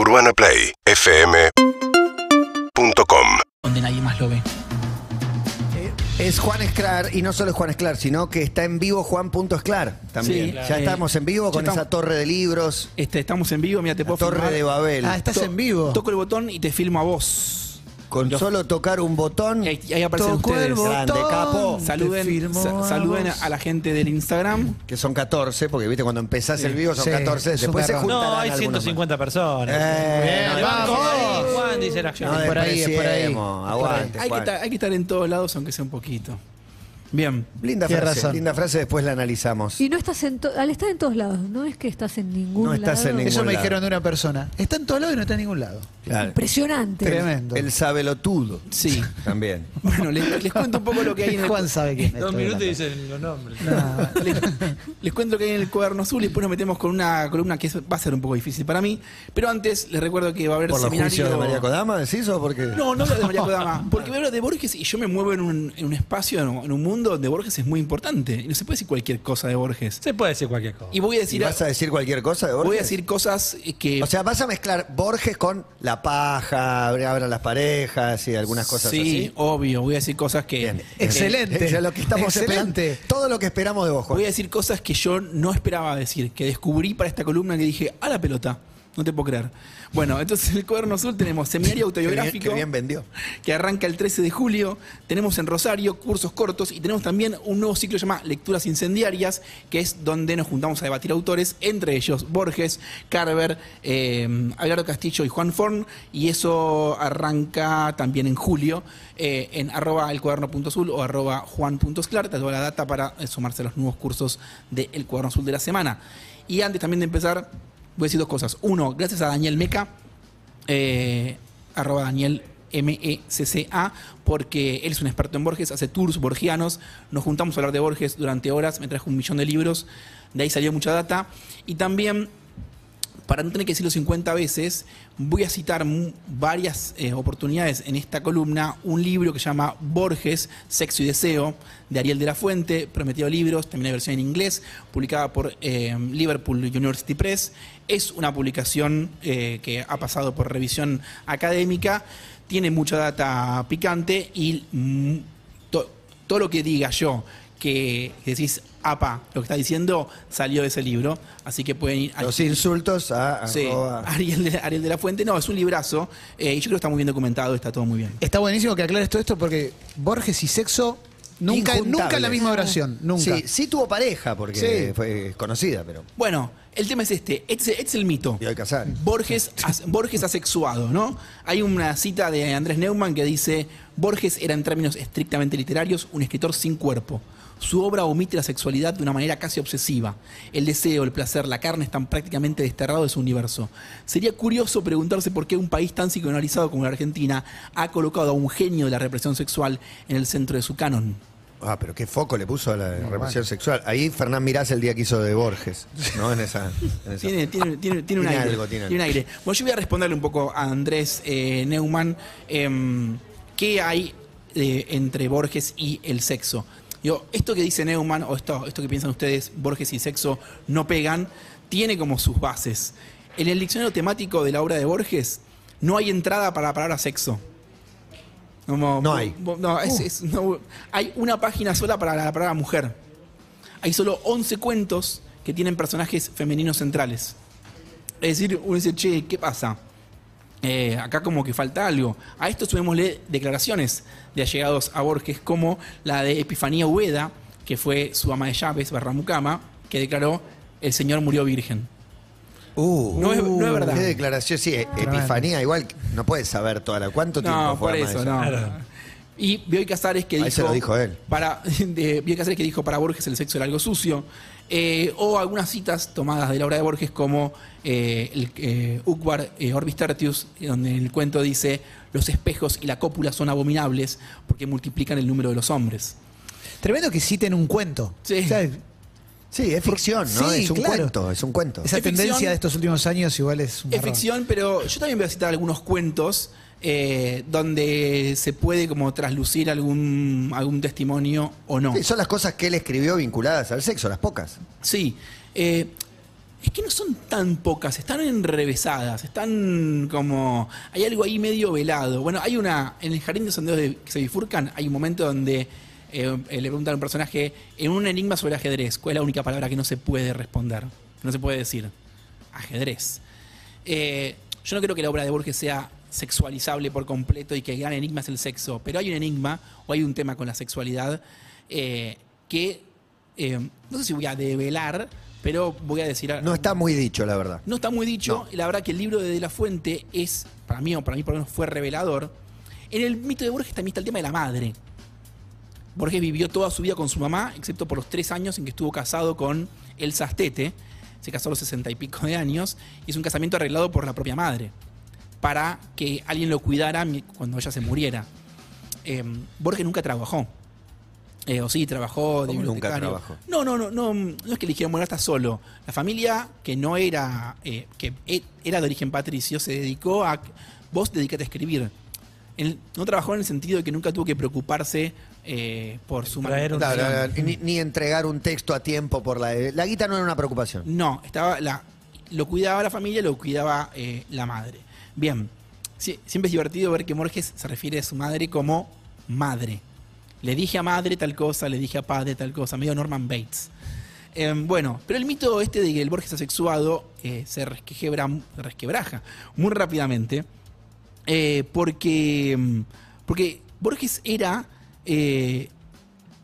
UrbanaPlayFM.com donde nadie más lo ve. Eh, Es Juan Esclar, y no solo es Juan Esclar, sino que está en vivo Juan.esclar también. Sí, ya claro. estamos en vivo con estamos- esa torre de libros, Este, estamos en vivo, mira, te la puedo torre filmar. de Babel. Ah, estás To- en vivo. Toco el botón y te filmo a vos. Con los- solo tocar un botón. Ahí, y ahí aparecen Tocó el ustedes. Grande, botón, capo. te Saluden, sa- a saluden a la gente del Instagram. Que son 14, porque viste, cuando empezás el vivo son Sí, 14, es un después se garrón. juntarán No, hay algunos más. 150 personas. Eh, Bien, vamos. Juan dice la acción. No por ahí, es por ahí. despreciemos, aguante, hay, que Juan. estar, hay que estar en todos lados, aunque sea un poquito. Bien. Linda Tienes frase, razón. linda frase, después la analizamos. Y no estás en to- al estar en todos lados, no es que estás en ningún No estás lado. en ningún Eso me lado. dijeron de una persona. Está en todos lados y no está en ningún lado. Claro. Impresionante. Tremendo. El sabelotudo. Sí. También. Bueno, les, les cuento un poco lo que hay en el, Juan sabe quién es. Dos minutos y dicen los nombres. No. les, les cuento lo que hay en el cuaderno azul y después nos metemos con una columna que es- va a ser un poco difícil para mí. Pero antes les recuerdo que va a haber ¿Por los seminario... juicios de María Kodama decís o porque No, no hablo de María Kodama, porque voy a hablar de Borges y yo me muevo en un, en un espacio, en un, en un mundo donde Borges es muy importante. Y no se puede decir cualquier cosa de Borges. Se puede decir cualquier cosa. Y voy a ¿Y decir, vas a decir cualquier cosa de Borges? voy a decir cosas que... O sea, vas a mezclar Borges con la paja, abran las parejas y algunas cosas sí, así. obvio, voy a decir cosas que... Bien. Excelente. Es lo que estamos Excelente. esperando. Todo lo que esperamos de vos. Voy a decir cosas que yo no esperaba decir, que descubrí para esta columna que dije, a la pelota. No te puedo creer. Bueno, entonces en el cuaderno azul tenemos seminario autobiográfico. qué bien vendió. que arranca el 13 de julio. Tenemos en Rosario cursos cortos y tenemos también un nuevo ciclo llamado Lecturas Incendiarias, que es donde nos juntamos a debatir autores, entre ellos Borges, Carver, eh, Castillo y Juan Forn, y eso arranca también en julio eh, en arroba el cuaderno.azul o arroba juan.sclar, te toda la data para eh, sumarse a los nuevos cursos del cuaderno azul de la semana. Y antes también de empezar, voy a decir dos cosas. Uno, gracias a Daniel Meca, eh, arroba Daniel M-E-C-C-A, porque él es un experto en Borges, hace tours borgianos, nos juntamos a hablar de Borges durante horas, me trajo un millón de libros, de ahí salió mucha data, y también, para no tener que decirlo 50 veces, voy a citar varias eh, oportunidades en esta columna, un libro que se llama Borges, Sexo y Deseo, de Ariel de la Fuente, Prometido Libros, también hay versión en inglés, publicada por eh, Liverpool University Press, es una publicación eh, que ha pasado por revisión académica, tiene mucha data picante y mm, to- todo lo que diga yo que decís, apa, lo que está diciendo salió de ese libro, así que pueden ir a Los insultos a Sí, Ariel de, Ariel de la Fuente, no, es un librazo eh, y yo creo que está muy bien documentado, está todo muy bien. Está buenísimo que aclares todo esto porque Borges y sexo nunca, nunca en la misma oración. Nunca. Sí, sí tuvo pareja porque Sí. fue conocida, pero Bueno, el tema es este, este, es el mito. y hay que casar. Borges, as- Borges asexuado, ¿no? Hay una cita de Andrés Neumann que dice, Borges era en términos estrictamente literarios un escritor sin cuerpo. Su obra omite la sexualidad de una manera casi obsesiva. El deseo, el placer, la carne están prácticamente desterrados de su universo. Sería curioso preguntarse por qué un país tan psicoanalizado como la Argentina ha colocado a un genio de la represión sexual en el centro de su canon. Ah, pero qué foco le puso a la represión sexual. Ahí Fernán Mirás el día que hizo de Borges, ¿no? En esa. en esa- Tiene, tiene, tiene, tiene un Tiene aire. algo, tiene un aire. Bueno, yo voy a responderle un poco a Andrés eh, Neumann. em, ¿Qué hay eh, entre Borges y el sexo? Digo, esto que dice Neumann, o esto, esto que piensan ustedes, Borges y sexo no pegan, tiene como sus bases. En el diccionario temático de la obra de Borges no hay entrada para la palabra sexo. Como- No hay. no, es- es- no, hay una página sola para la palabra mujer. Hay solo 11 cuentos que tienen personajes femeninos centrales. Es decir, uno dice, che, ¿qué pasa? Eh, acá como que falta algo. A esto sumémosle declaraciones de allegados a Borges, como la de Epifanía Ubeda, que fue su ama de llaves, barra mucama, que declaró, el señor murió virgen. Uh, No es- no es verdad. Qué declaración, sí, e- Epifanía, igual no puedes saber toda la. ¿Cuánto tiempo No, fue por eso, no. Y Bioy Casares que Ahí dijo. se lo dijo él. Para, de, Bioy Casares que dijo para Borges el sexo era algo sucio. Eh, o algunas citas tomadas de la obra de Borges, como eh, el eh, Ukbar eh, Orbis Tertius, donde en el cuento dice: Los espejos y la cópula son abominables porque multiplican el número de los hombres. Tremendo que citen un cuento. Sí. O sea, Sí, es ficción, ¿no? Sí, es un claro. cuento, es un cuento. esa Es tendencia ficción. de estos últimos años igual es un Es ficción, pero yo también voy a citar algunos cuentos eh, donde se puede como traslucir algún, algún testimonio o no. Sí, son las cosas que él escribió vinculadas al sexo, las pocas. Sí. eh, Es que no son tan pocas, están enrevesadas, están como. Hay algo ahí medio velado. Bueno, hay una. En el jardín de sondeos de, que se bifurcan, hay un momento donde eh, le preguntan a un personaje en un enigma sobre ajedrez, ¿cuál es la única palabra que no se puede responder? Que no se puede decir. Ajedrez. Yo no creo que la obra de Borges sea sexualizable por completo y que el gran enigma es el sexo, pero hay un enigma o hay un tema con la sexualidad eh, que eh, no sé si voy a develar, pero voy a decir. No está muy dicho, la verdad. No está muy dicho, No. la verdad que el libro de De la Fuente es, para mí, o para mí por lo menos fue revelador. En el mito de Borges también está el tema de la madre. Borges vivió toda su vida con su mamá, excepto por los tres años en que estuvo casado con Elsa Astete. Se casó a los sesenta y pico de años, y es un casamiento arreglado por la propia madre, para que alguien lo cuidara cuando ella se muriera. Eh, Borges nunca trabajó. Eh, o sí, trabajó de ¿Cómo nunca trabajó? No, no, no, no, no es que le dijeron, bueno, estás solo. La familia que no era, eh, que e- era de origen patricio, se dedicó a, vos dedicate a escribir. Él no trabajó en el sentido de que nunca tuvo que preocuparse eh, por su ni, ni entregar un texto a tiempo por la... La guita no era una preocupación. No, estaba la, lo cuidaba la familia, lo cuidaba eh, la madre. Bien, siempre es divertido ver que Borges se refiere a su madre como madre. Le dije a madre tal cosa, le dije a padre tal cosa, medio Norman Bates. Eh, bueno, pero el mito este de que el Borges asexuado eh, se resquebra, resquebraja muy rápidamente eh, porque, mm, porque Borges era eh,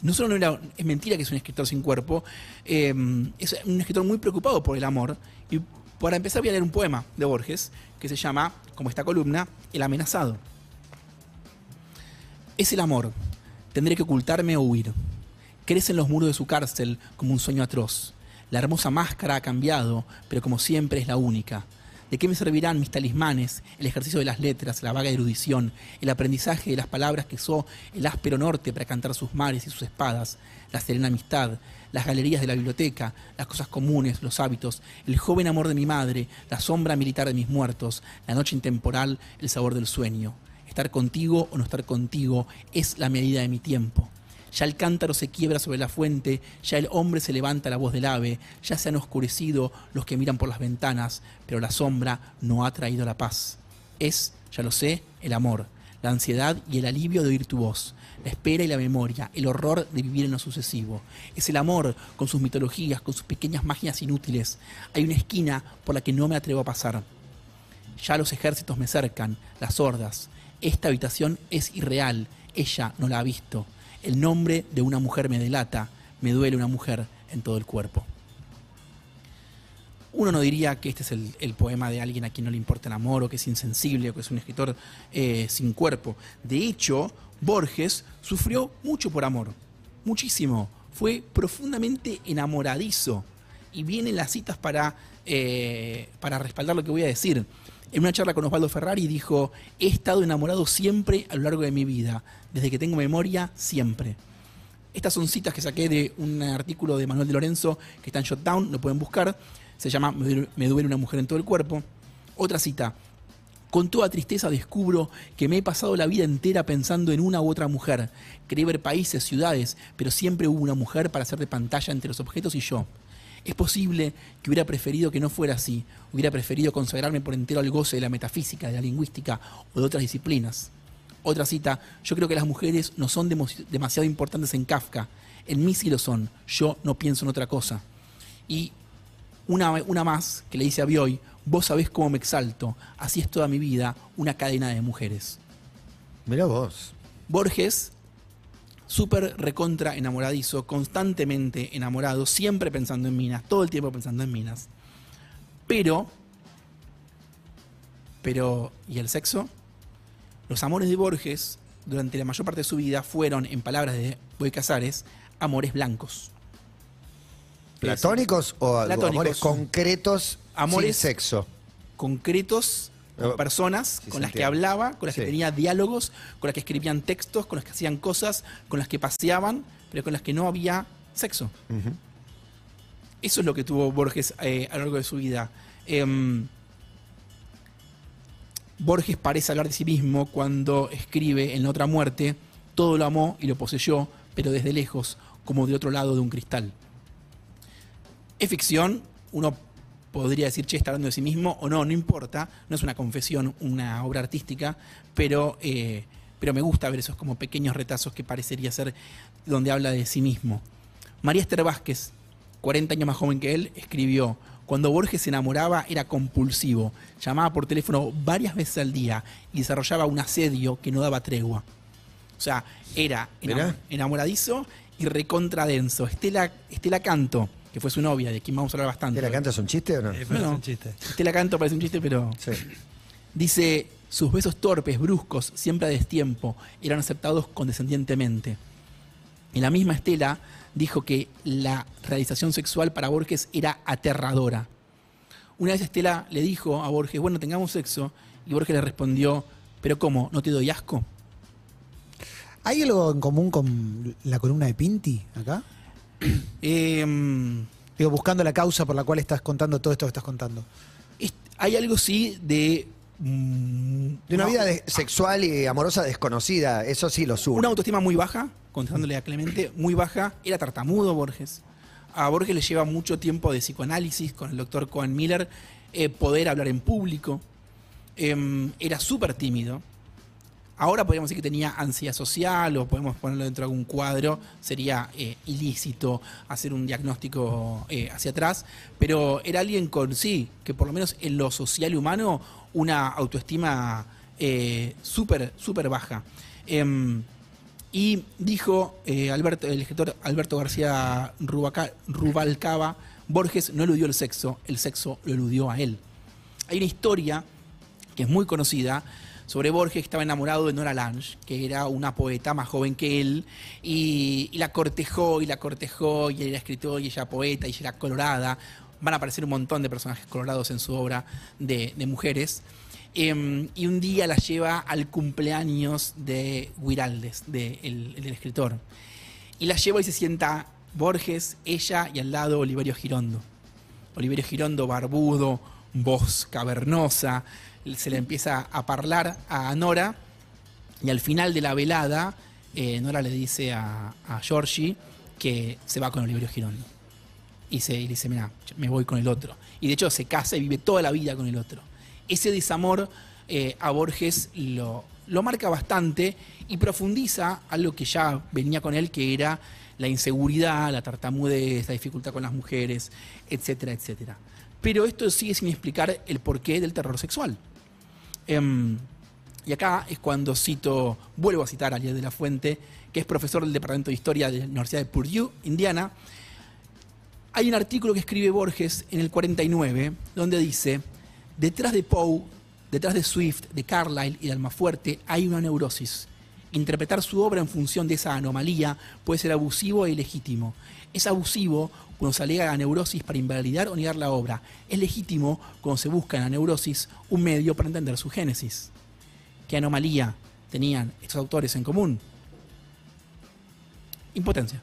no solo no era, es mentira que es un escritor sin cuerpo, eh, es un escritor muy preocupado por el amor. Para empezar voy a leer un poema de Borges que se llama, como esta columna, El amenazado. Es el amor. Tendré que ocultarme o huir. Crece en los muros de su cárcel como un sueño atroz. La hermosa máscara ha cambiado, pero como siempre es la única. ¿De qué me servirán mis talismanes, el ejercicio de las letras, la vaga erudición, el aprendizaje de las palabras que usó el áspero norte para cantar sus mares y sus espadas, la serena amistad, las galerías de la biblioteca, las cosas comunes, los hábitos, el joven amor de mi madre, la sombra militar de mis muertos, la noche intemporal, el sabor del sueño? Estar contigo o no estar contigo es la medida de mi tiempo. Ya el cántaro se quiebra sobre la fuente, ya el hombre se levanta la voz del ave, ya se han oscurecido los que miran por las ventanas, pero la sombra no ha traído la paz. Es, ya lo sé, el amor, la ansiedad y el alivio de oír tu voz, la espera y la memoria, el horror de vivir en lo sucesivo. Es el amor con sus mitologías, con sus pequeñas magias inútiles. Hay una esquina por la que no me atrevo a pasar. Ya los ejércitos me cercan, las hordas. Esta habitación es irreal, ella no la ha visto. El nombre de una mujer me delata, me duele una mujer en todo el cuerpo. Uno no diría que este es el, poema de alguien a quien no le importa el amor, o que es insensible, o que es un escritor eh, sin cuerpo. De hecho, Borges sufrió mucho por amor, muchísimo. Fue profundamente enamoradizo. Y vienen las citas para, eh, para respaldar lo que voy a decir. En una charla con Osvaldo Ferrari dijo, he estado enamorado siempre a lo largo de mi vida, desde que tengo memoria, siempre. Estas son citas que saqué de un artículo de Manuel de Lorenzo que está en Shotdown, lo pueden buscar. Se llama Me duele- una mujer en todo el cuerpo. Otra cita. Con toda tristeza descubro que me he pasado la vida entera pensando en una u otra mujer. Quería ver países, ciudades, pero siempre hubo una mujer para hacer de pantalla entre los objetos y yo. Es posible que hubiera preferido que no fuera así. Hubiera preferido consagrarme por entero al goce de la metafísica, de la lingüística o de otras disciplinas. Otra cita, yo creo que las mujeres no son demasiado importantes en Kafka. En mí sí lo son. Yo no pienso en otra cosa. Y una, una más que le dice a Bioy, vos sabés cómo me exalto. Así es toda mi vida, una cadena de mujeres. Mira vos. Borges, súper recontra enamoradizo, constantemente enamorado, siempre pensando en minas, todo el tiempo pensando en minas. Pero, pero, ¿y el sexo? Los amores de Borges, durante la mayor parte de su vida, fueron, en palabras de Boy Casares, amores blancos. ¿Platónicos o? Platónicos. amores concretos Amores- sin sexo? concretos con Eh, personas sí con las que hablaba, con las que tenía diálogos, con las que escribían textos, con las que hacían cosas, con las que paseaban, pero con las que no había sexo. Eso es lo que tuvo Borges eh, a lo largo de su vida. Em, Borges parece hablar de sí mismo cuando escribe en La otra muerte, todo lo amó y lo poseyó, pero desde lejos, como de otro lado de un cristal. Es ficción, uno podría decir, che, está hablando de sí mismo o no, no importa, no es una confesión, una obra artística, pero, eh, pero me gusta ver esos como pequeños retazos que parecería ser donde habla de sí mismo. María Esther Vázquez, 40 años más joven que él, escribió, cuando Borges se enamoraba era compulsivo, llamaba por teléfono varias veces al día y desarrollaba un asedio que no daba tregua. O sea, era enamoradizo y recontradenso. Estela, Estela Canto, que fue su novia, de quien vamos a hablar bastante. ¿La canta es un chiste o no? Eh, pero No. es un chiste. Estela Canto parece un chiste, pero Sí. Dice, sus besos torpes, bruscos, siempre a destiempo, eran aceptados condescendientemente. Y la misma Estela dijo que la realización sexual para Borges era aterradora. Una vez Estela le dijo a Borges, bueno, tengamos sexo, y Borges le respondió, pero ¿cómo? ¿No te doy asco? ¿Hay algo en común con la columna de Pinti acá? Em, Digo, buscando la causa por la cual estás contando todo esto que estás contando. es- hay algo sí de... mm, De una vida de- sexual y amorosa desconocida, eso sí lo sube. Una autoestima muy baja, contestándole a Clemente, muy baja. Era tartamudo Borges. A Borges le lleva mucho tiempo de psicoanálisis con el doctor Cohen Miller, eh, poder hablar en público. Em, era súper tímido. Ahora podríamos decir que tenía ansiedad social o podemos ponerlo dentro de algún cuadro. Sería eh, ilícito hacer un diagnóstico eh, hacia atrás. Pero era alguien con, sí, que por lo menos en lo social y humano, una autoestima eh, súper, baja. Em, y dijo eh, Alberto, el escritor Alberto García Rubalcaba, Borges no eludió el sexo, el sexo lo eludió a él. Hay una historia que es muy conocida sobre Borges estaba enamorado de Nora Lange, que era una poeta más joven que él, y, la cortejó y la cortejó, y él era escritor y ella poeta y ella era colorada. Van a aparecer un montón de personajes colorados en su obra de, mujeres. Em, y un día la lleva al cumpleaños de Guiraldes, de el- del escritor. Y la lleva y se sienta Borges, ella y al lado Oliverio Girondo. Oliverio Girondo, barbudo, voz cavernosa, se le empieza a hablar a Nora y al final de la velada eh, Nora le dice a, a Giorgi que se va con Oliverio Girondo. Y, se, le dice, mira, me voy con el otro. Y de hecho se casa y vive toda la vida con el otro. Ese desamor eh, a Borges lo, lo marca bastante y profundiza algo que ya venía con él, que era la inseguridad, la tartamudez, la dificultad con las mujeres, etcétera, etcétera. Pero esto sigue sin explicar el porqué del terror sexual. Em, y acá es cuando cito, vuelvo a citar a de la Fuente, que es profesor del Departamento de Historia de la Universidad de Purdue, Indiana. Hay un artículo que escribe Borges en el 49, donde dice, detrás de Poe, detrás de Swift, de Carlyle y de Almafuerte hay una neurosis. Interpretar su obra en función de esa anomalía puede ser abusivo e ilegítimo. Es abusivo cuando se alega la neurosis para invalidar o negar la obra. Es legítimo cuando se busca en la neurosis un medio para entender su génesis. ¿Qué anomalía tenían estos autores en común? Impotencia.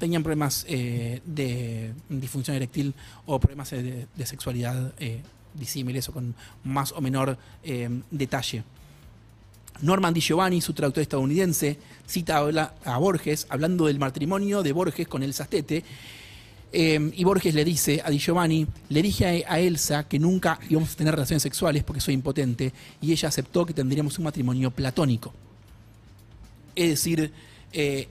Tenían problemas eh, de disfunción eréctil o problemas eh, de, sexualidad eh, disímiles o con más o menor detalle. Norman Di Giovanni, su traductor estadounidense, cita a, Borges hablando del matrimonio de Borges con Elsa Tete. Eh, y Borges le dice a Di Giovanni, le dije a, Elsa que nunca íbamos a tener relaciones sexuales porque soy impotente, y ella aceptó que tendríamos un matrimonio platónico. Es decir, eh,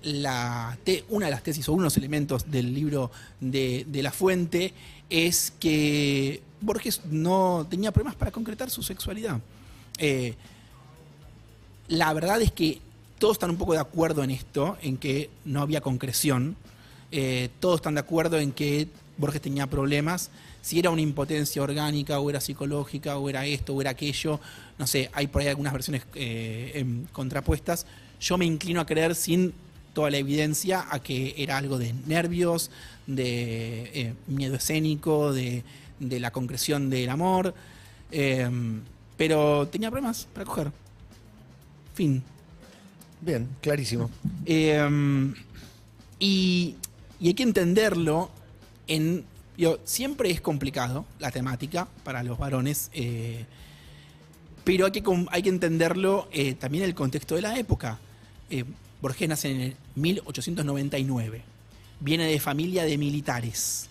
una de las tesis o uno de los elementos del libro de, de La Fuente es que Borges no tenía problemas para concretar su sexualidad. Eh, la verdad es que todos están un poco de acuerdo en esto, en que no había concreción. Eh, todos están de acuerdo en que Borges tenía problemas. Si era una impotencia orgánica, o era psicológica, o era esto, o era aquello. No sé, hay por ahí algunas versiones eh, contrapuestas. Yo me inclino a creer sin toda la evidencia a que era algo de nervios, de eh, miedo escénico, de, la concreción del amor. Pero tenía problemas para coger. Fin. Bien, clarísimo. Eh, y, y hay que entenderlo en. digo, siempre es complicado la temática para los varones, eh, pero hay que, hay que entenderlo eh, también en el contexto de la época. Eh, Borges nace en el 1899, viene de familia de militares.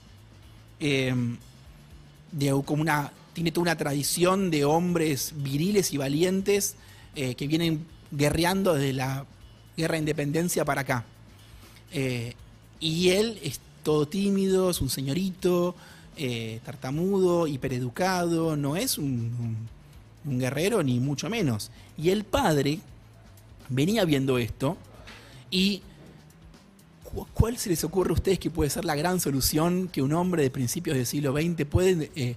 Eh, de como una, tiene toda una tradición de hombres viriles y valientes que vienen guerreando desde la guerra de independencia para acá. Eh, y él es todo tímido, es un señorito, eh, tartamudo, hipereducado, no es un, guerrero ni mucho menos. Y el padre venía viendo esto y ¿cu- ¿cuál se les ocurre a ustedes que puede ser la gran solución que un hombre de principios del siglo XX puede eh,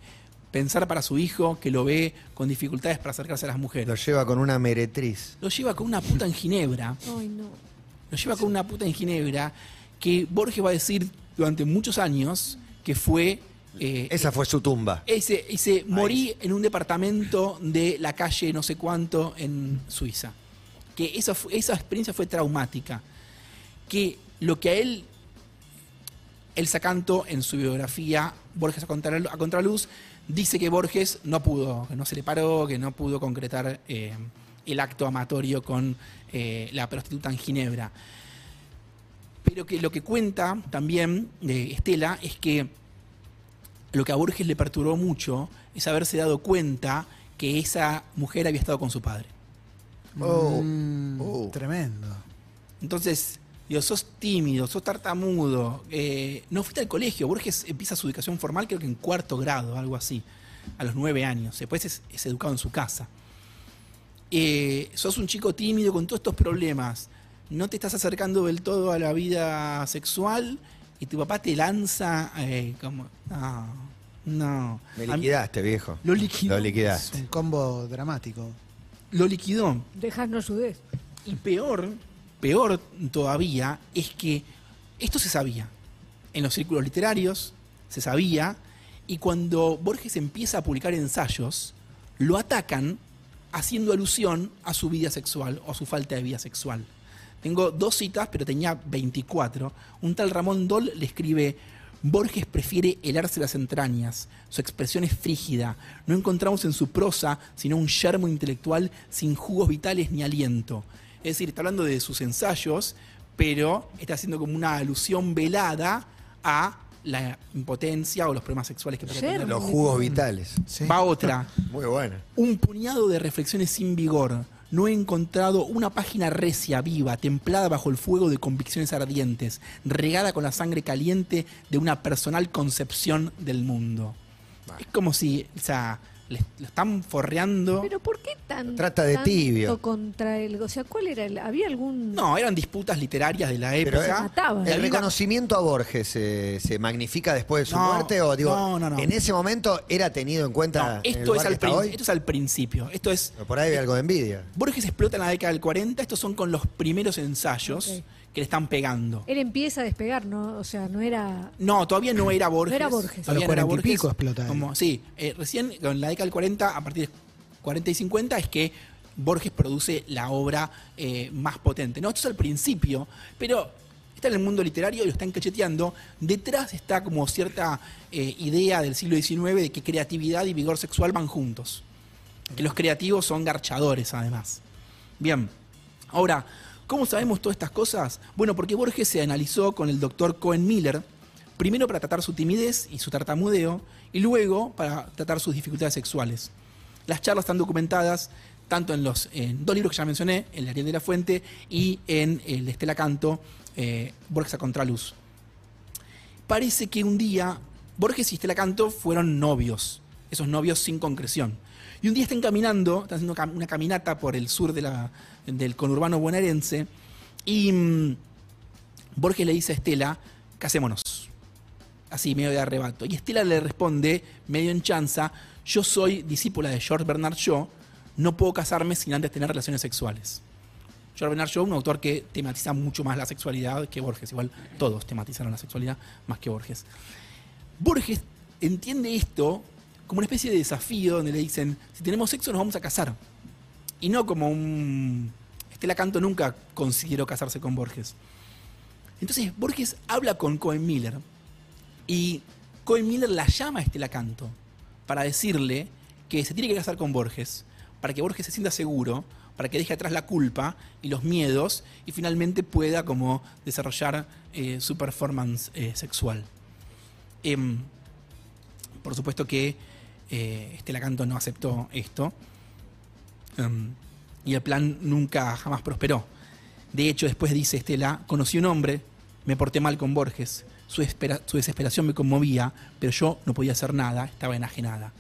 pensar para su hijo que lo ve con dificultades para acercarse a las Lo mujeres? lleva con una meretriz. Lo lleva con una puta en Ginebra Ay, no. lo lleva con una puta en Ginebra que Borges va a decir durante muchos años que fue eh, Esa fue su tumba. ese, ese morí en un departamento de la calle no sé cuánto en Suiza. Que esa, esa experiencia fue traumática. Que lo que a él, el Sacanto en su biografía, Borges a contraluz, dice que Borges no pudo, que no se le paró, que no pudo concretar eh, el acto amatorio con eh, la prostituta en Ginebra. Pero que lo que cuenta también de Estela es que lo que a Borges le perturbó mucho es haberse dado cuenta que esa mujer había estado con su padre. Oh, Mm, oh. Tremendo. Entonces, digo, sos tímido, sos tartamudo, eh, no fuiste al colegio. Borges empieza su educación formal creo que en cuarto grado, algo así, a los nueve años. Después es, es educado en su casa. Eh, sos un chico tímido con todos estos problemas. No te estás acercando del todo a la vida sexual y tu papá te lanza eh, como... No, no. Me A mí- liquidaste, viejo. Lo liquidó. Lo Es liquidaste. un combo dramático. Lo liquidó. Dejarnos sudez. Y peor, peor todavía, es que esto se sabía. En los círculos literarios se sabía, y cuando Borges empieza a publicar ensayos, lo atacan haciendo alusión a su vida sexual o a su falta de vida sexual. Tengo dos citas, pero tenía 24. Un tal Ramón Dol le escribe, Borges prefiere helarse las entrañas, su expresión es frígida, no encontramos en su prosa sino un yermo intelectual sin jugos vitales ni aliento. Es decir, está hablando de sus ensayos, pero está haciendo como una alusión velada a la impotencia o los problemas sexuales que puede tener. Los jugos vitales. Sí. Va otra. Muy buena. Un puñado de reflexiones sin vigor. No he encontrado una página recia, viva, templada bajo el fuego de convicciones ardientes, regada con la sangre caliente de una personal concepción del mundo. Es como si, o sea, le- lo están forreando. Pero ¿por qué tan Trata de tanto tibio. contra él? O sea, ¿cuál era el, había algún No, eran disputas literarias de la Pero, época. eh, mataban? ¿El Había- reconocimiento a Borges eh, se magnifica después de su No, muerte? ¿O digo, no, no, no. en ese momento era tenido en cuenta No, en el esto, lugar es que al está prin- hoy? esto es al principio. Esto es Pero por ahí hay algo de envidia. Borges explota en la década del 40. Estos son con los primeros ensayos Ok. Que le están pegando. Él empieza a despegar, ¿no? O sea, no era... No, todavía no era Borges. No era Borges. Todavía A los no era 40 y Borges. pico explota. Como, sí, eh, recién en la década del 40, a partir de 40 y 50, es que Borges produce la obra eh, más potente. No, esto es al principio, pero está en el mundo literario y lo están cacheteando. Detrás está como cierta eh, idea del siglo XIX de que creatividad y vigor sexual van juntos. Que los creativos son garchadores, además. Bien, ahora, ¿cómo sabemos todas estas cosas? Bueno, porque Borges se analizó con el doctor Cohen Miller, primero para tratar su timidez y su tartamudeo, y luego para tratar sus dificultades sexuales. Las charlas están documentadas tanto en los en dos libros que ya mencioné, El Ariel de la Fuente y en el de Estela Canto, eh, Borges a Contraluz. Parece que un día Borges y Estela Canto fueron novios, esos novios sin concreción. Y un día están caminando, están haciendo una caminata por el sur de la- del conurbano bonaerense, y mm, Borges le dice a Estela, casémonos. Así, medio de arrebato. Y Estela le responde, medio en chanza, yo soy discípula de George Bernard Shaw, no puedo casarme sin antes tener relaciones sexuales. George Bernard Shaw, un autor que tematiza mucho más la sexualidad que Borges. Igual todos tematizaron la sexualidad más que Borges. Borges entiende esto como una especie de desafío donde le dicen, si tenemos sexo nos vamos a casar. Y no como un... Estela Canto nunca consideró casarse con Borges. Entonces Borges habla con Cohen Miller y Cohen Miller la llama a Estela Canto para decirle que se tiene que casar con Borges, para que Borges se sienta seguro, para que deje atrás la culpa y los miedos y finalmente pueda como desarrollar eh, su performance eh, sexual. Em, por supuesto que eh, Estela Canto no aceptó esto. Em, y el plan nunca jamás prosperó. De hecho, después dice Estela, conocí un hombre, me porté mal con Borges, su, espera- su desesperación me conmovía, pero yo no podía hacer nada, estaba enajenada.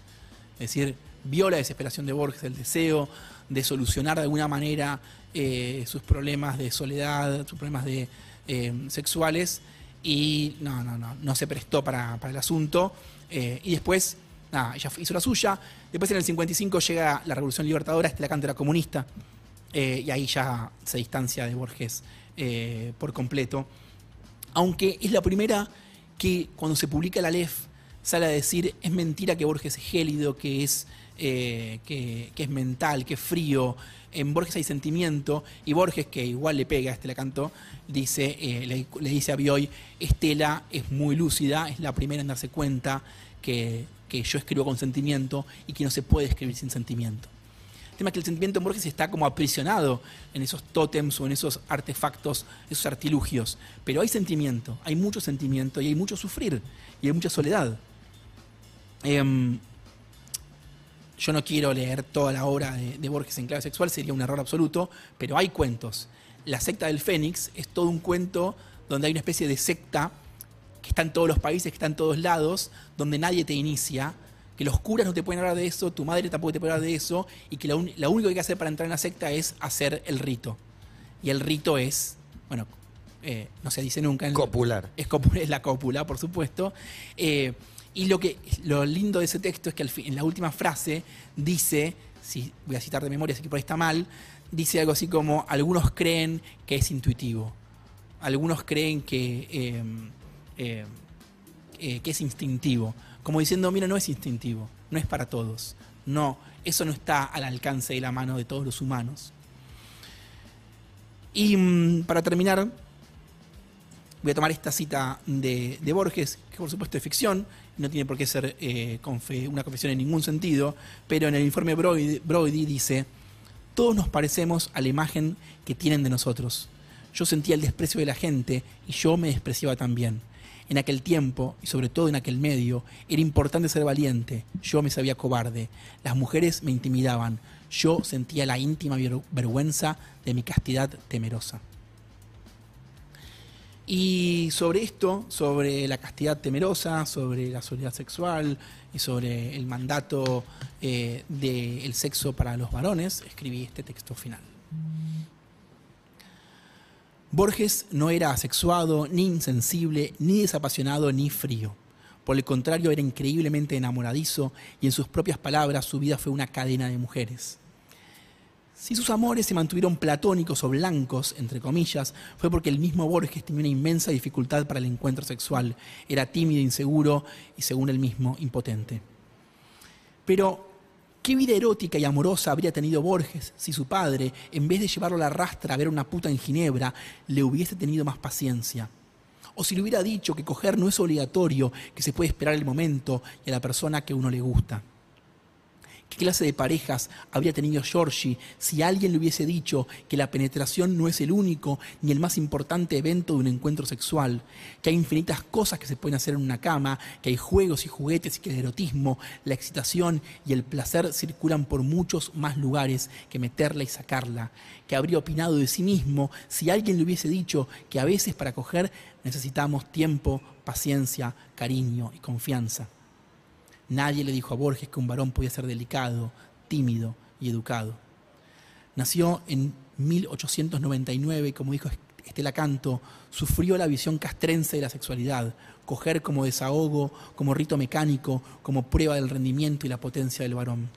Es decir, vio la desesperación de Borges, el deseo de solucionar de alguna manera eh, sus problemas de soledad, sus problemas de, eh, sexuales, y no, no, no, no se prestó para, para el asunto. eh, y después, nada, ella hizo la suya. Después en el 55 llega la Revolución Libertadora, Estela Canto era comunista, eh, y ahí ya se distancia de Borges eh, por completo. Aunque es la primera que cuando se publica la LEF sale a decir es mentira que Borges es gélido, que es, eh, que, es mental, que es frío. En Borges hay sentimiento y Borges, que igual le pega a Estela Cantó, dice, le, le dice a Bioy, Estela es muy lúcida, es la primera en darse cuenta que, que yo escribo con sentimiento y que no se puede escribir sin sentimiento. El tema es que el sentimiento en Borges está como aprisionado en esos tótems o en esos artefactos, esos artilugios. Pero hay sentimiento, hay mucho sentimiento y hay mucho sufrir y hay mucha soledad. Em, yo no quiero leer toda la obra de, de Borges en clave sexual, sería un error absoluto, pero hay cuentos. La secta del Fénix es todo un cuento donde hay una especie de secta que está en todos los países, que está en todos lados, donde nadie te inicia, que los curas no te pueden hablar de eso, tu madre tampoco te puede hablar de eso, y que lo, un- lo único que hay que hacer para entrar en la secta es hacer el rito. Y el rito es, bueno, eh, no se dice nunca. en- Copular. Es, la cópula, por supuesto. Eh, y lo, que, lo lindo de ese texto es que al fin- en la última frase dice, si voy a citar de memoria, así que por ahí está mal, dice algo así como, algunos creen que es intuitivo, algunos creen que, eh, eh, eh, que es instintivo, como diciendo, mira, no es instintivo, no es para todos, no, eso no está al alcance de la mano de todos los humanos. Y mm, para terminar, voy a tomar esta cita de, Borges, que por supuesto es ficción, no tiene por qué ser eh, una confesión en ningún sentido, pero en el informe Brody, Brody dice, todos nos parecemos a la imagen que tienen de nosotros. Yo sentía el desprecio de la gente y yo me despreciaba también. En aquel tiempo, y sobre todo en aquel medio, era importante ser valiente. Yo me sabía cobarde. Las mujeres me intimidaban. Yo sentía la íntima ver- vergüenza de mi castidad temerosa. Y sobre esto, sobre la castidad temerosa, sobre la soledad sexual y sobre el mandato eh, del sexo para los varones, escribí este texto final. Borges no era asexuado, ni insensible, ni desapasionado, ni frío. Por el contrario, era increíblemente enamoradizo y en sus propias palabras su vida fue una cadena de mujeres. Si sus amores se mantuvieron platónicos o blancos, entre comillas, fue porque el mismo Borges tenía una inmensa dificultad para el encuentro sexual. Era tímido, inseguro y, según él mismo, impotente. Pero, ¿qué vida erótica y amorosa habría tenido Borges si su padre, en vez de llevarlo a la rastra a ver a una puta en Ginebra, le hubiese tenido más paciencia? O si le hubiera dicho que coger no es obligatorio, que se puede esperar el momento y a la persona que uno le gusta. ¿Qué clase de parejas habría tenido Georgie si alguien le hubiese dicho que la penetración no es el único ni el más importante evento de un encuentro sexual? Que hay infinitas cosas que se pueden hacer en una cama, que hay juegos y juguetes y que el erotismo, la excitación y el placer circulan por muchos más lugares que meterla y sacarla. Que habría opinado de sí mismo si alguien le hubiese dicho que a veces para coger necesitamos tiempo, paciencia, cariño y confianza. Nadie le dijo a Borges que un varón podía ser delicado, tímido y educado. Nació en 1899 y como dijo Estela Canto, sufrió la visión castrense de la sexualidad, coger como desahogo, como rito mecánico, como prueba del rendimiento y la potencia del varón.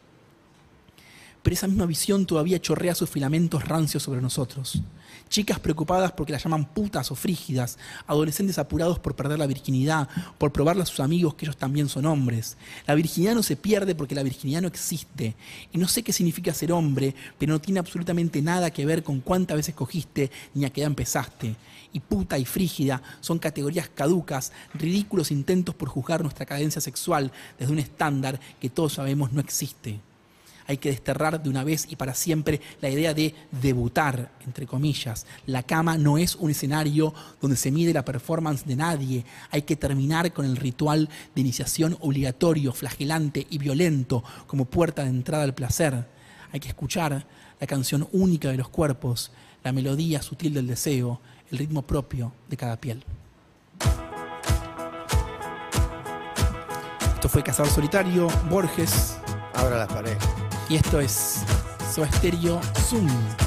Pero esa misma visión todavía chorrea sus filamentos rancios sobre nosotros. Chicas preocupadas porque las llaman putas o frígidas, adolescentes apurados por perder la virginidad, por probarle a sus amigos que ellos también son hombres. La virginidad no se pierde porque la virginidad no existe. Y no sé qué significa ser hombre, pero no tiene absolutamente nada que ver con cuántas veces cogiste ni a qué edad empezaste. Y puta y frígida son categorías caducas, ridículos intentos por juzgar nuestra cadencia sexual desde un estándar que todos sabemos no existe. Hay que desterrar de una vez y para siempre la idea de debutar, entre comillas. La cama no es un escenario donde se mide la performance de nadie. Hay que terminar con el ritual de iniciación obligatorio, flagelante y violento como puerta de entrada al placer. Hay que escuchar la canción única de los cuerpos, la melodía sutil del deseo, el ritmo propio de cada piel. Esto fue Cazador Solitario, Borges, Abra las paredes. Y esto es Soda Stereo Zoom.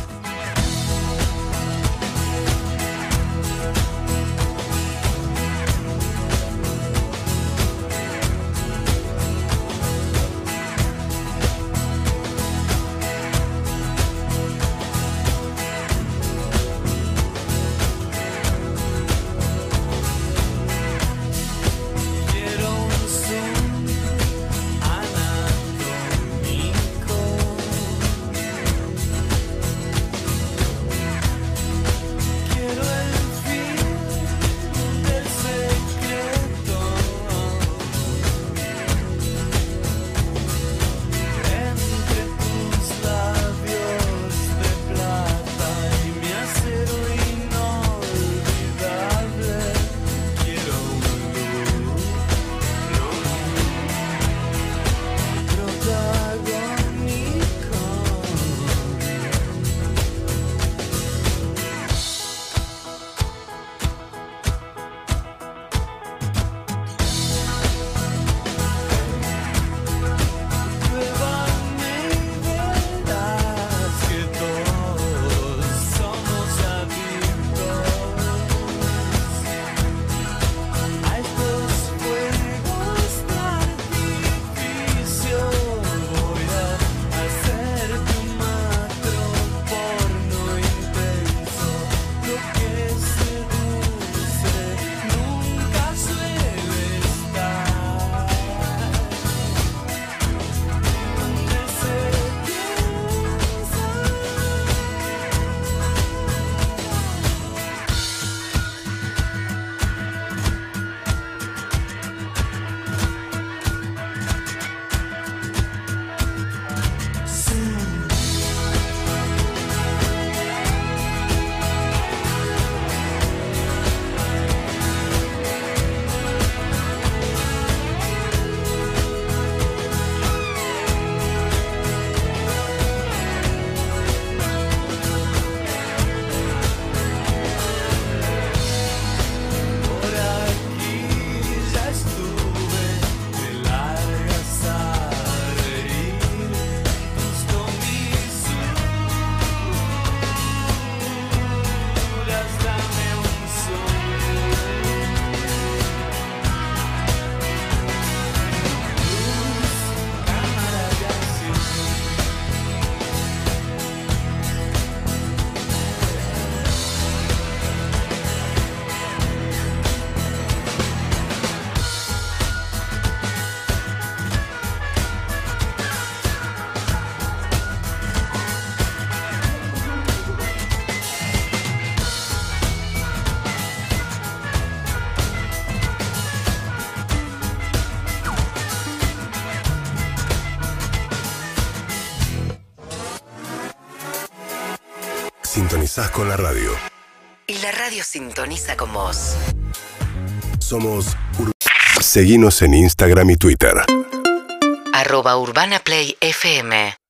Con la radio. Y la radio sintoniza con vos. Somos Ur- Seguinos en Instagram y Twitter. Arroba Urbana Play FM